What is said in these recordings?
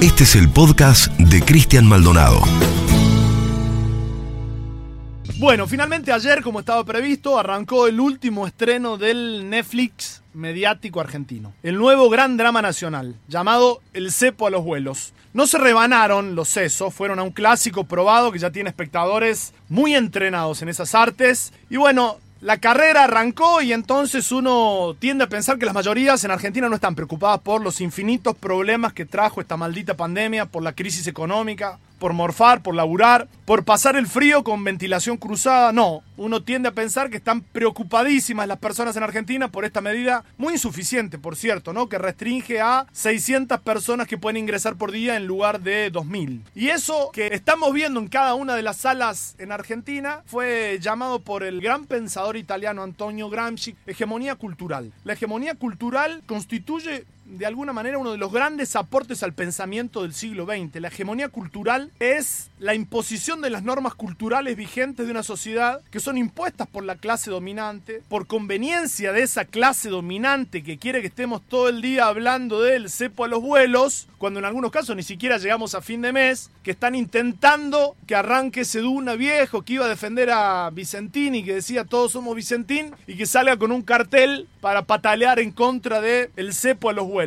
Este es el podcast de Cristian Maldonado. Bueno, finalmente ayer, como estaba previsto, arrancó el último estreno del Netflix mediático argentino. El nuevo gran drama nacional, llamado El cepo a los vuelos. No se rebanaron los sesos, fueron a un clásico probado que ya tiene espectadores muy entrenados en esas artes. Y bueno, la carrera arrancó y entonces uno tiende a pensar que las mayorías en Argentina no están preocupadas por los infinitos problemas que trajo esta maldita pandemia, por la crisis económica, por morfar, por laburar, por pasar el frío con ventilación cruzada. No, uno tiende a pensar que están preocupadísimas las personas en Argentina por esta medida, muy insuficiente, por cierto, ¿no? Que restringe a 600 personas que pueden ingresar por día en lugar de 2000. Y eso que estamos viendo en cada una de las salas en Argentina fue llamado por el gran pensador italiano Antonio Gramsci hegemonía cultural. La hegemonía cultural constituye de alguna manera uno de los grandes aportes al pensamiento del siglo XX. La hegemonía cultural es la imposición de las normas culturales vigentes de una sociedad que son impuestas por la clase dominante, por conveniencia de esa clase dominante que quiere que estemos todo el día hablando del cepo a los vuelos, cuando en algunos casos ni siquiera llegamos a fin de mes, que están intentando que arranque ese Duna viejo que iba a defender a Vicentini, que decía todos somos Vicentín, y que salga con un cartel para patalear en contra del el cepo a los vuelos,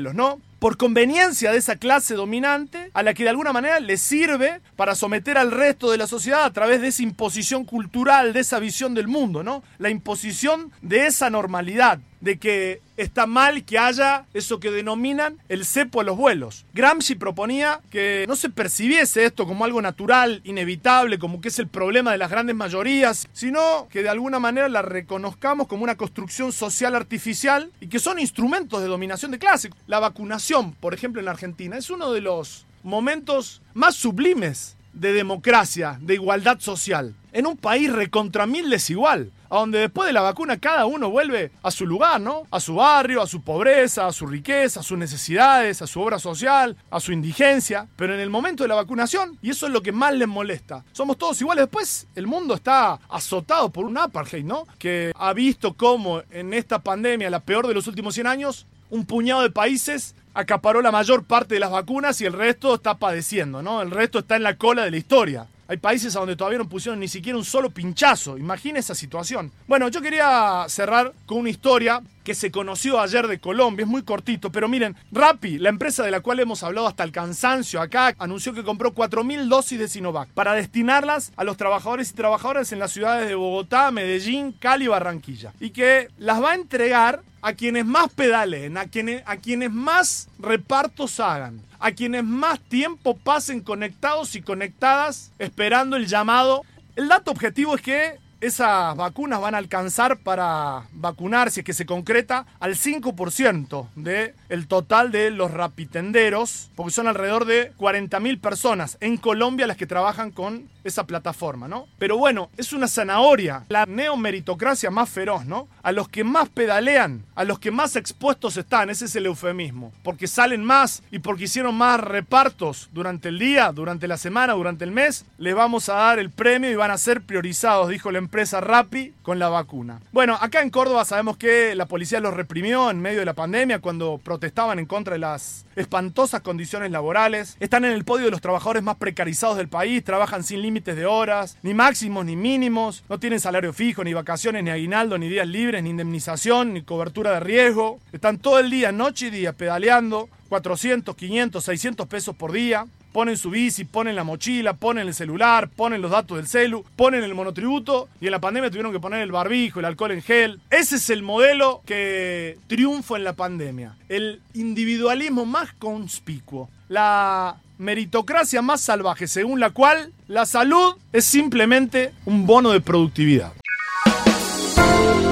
por conveniencia de esa clase dominante a la que de alguna manera le sirve para someter al resto de la sociedad a través de esa imposición cultural, de esa visión del mundo, ¿no? La imposición de esa normalidad, de que está mal que haya eso que denominan el cepo a los vuelos. Gramsci proponía que no se percibiese esto como algo natural, inevitable, como que es el problema de las grandes mayorías, sino que de alguna manera la reconozcamos como una construcción social artificial y que son instrumentos de dominación de clase. La vacunación, por ejemplo, en la Argentina, es uno de los momentos más sublimes de democracia, de igualdad social. En un país recontra mil desigual, a donde después de la vacuna cada uno vuelve a su lugar, ¿no? A su barrio, a su pobreza, a su riqueza, a sus necesidades, a su obra social, a su indigencia. Pero en el momento de la vacunación, y eso es lo que más les molesta, somos todos iguales. Después el mundo está azotado por un apartheid, ¿no? Que ha visto cómo en esta pandemia, la peor de los últimos 100 años, un puñado de países acaparó la mayor parte de las vacunas y el resto está padeciendo, ¿no? El resto está en la cola de la historia. Hay países a donde todavía no pusieron ni siquiera un solo pinchazo. Imagina esa situación. Bueno, yo quería cerrar con una historia que se conoció ayer de Colombia, es muy cortito, pero miren, Rappi, la empresa de la cual hemos hablado hasta el cansancio acá, anunció que compró 4.000 dosis de Sinovac para destinarlas a los trabajadores y trabajadoras en las ciudades de Bogotá, Medellín, Cali y Barranquilla. Y que las va a entregar a quienes más pedalen, a quienes, a quienes más repartos hagan, a quienes más tiempo pasen conectados y conectadas esperando el llamado. El dato objetivo es que esas vacunas van a alcanzar para vacunar, si es que se concreta, al 5% del el total de los rapitenderos, porque son alrededor de 40.000 personas en Colombia las que trabajan con esa plataforma, ¿no? Pero bueno, es una zanahoria, la neomeritocracia más feroz, ¿no? A los que más pedalean, a los que más expuestos están, ese es el eufemismo, porque salen más y porque hicieron más repartos durante el día, durante la semana, durante el mes, les vamos a dar el premio y van a ser priorizados, dijo la empresa Rappi con la vacuna. Bueno, acá en Córdoba sabemos que la policía los reprimió en medio de la pandemia cuando protestaban en contra de las espantosas condiciones laborales. Están en el podio de los trabajadores más precarizados del país, trabajan sin límites de horas, ni máximos ni mínimos, no tienen salario fijo, ni vacaciones, ni aguinaldo, ni días libres, ni indemnización, ni cobertura de riesgo. Están todo el día, noche y día, pedaleando, 400, 500, 600 pesos por día ponen su bici, ponen la mochila, ponen el celular, ponen los datos del celu, ponen el monotributo y en la pandemia tuvieron que poner el barbijo, el alcohol en gel. Ese es el modelo que triunfa en la pandemia. El individualismo más conspicuo. La meritocracia más salvaje, según la cual la salud es simplemente un bono de productividad.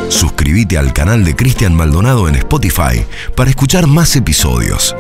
Suscríbete al canal de Cristian Maldonado en Spotify para escuchar más episodios.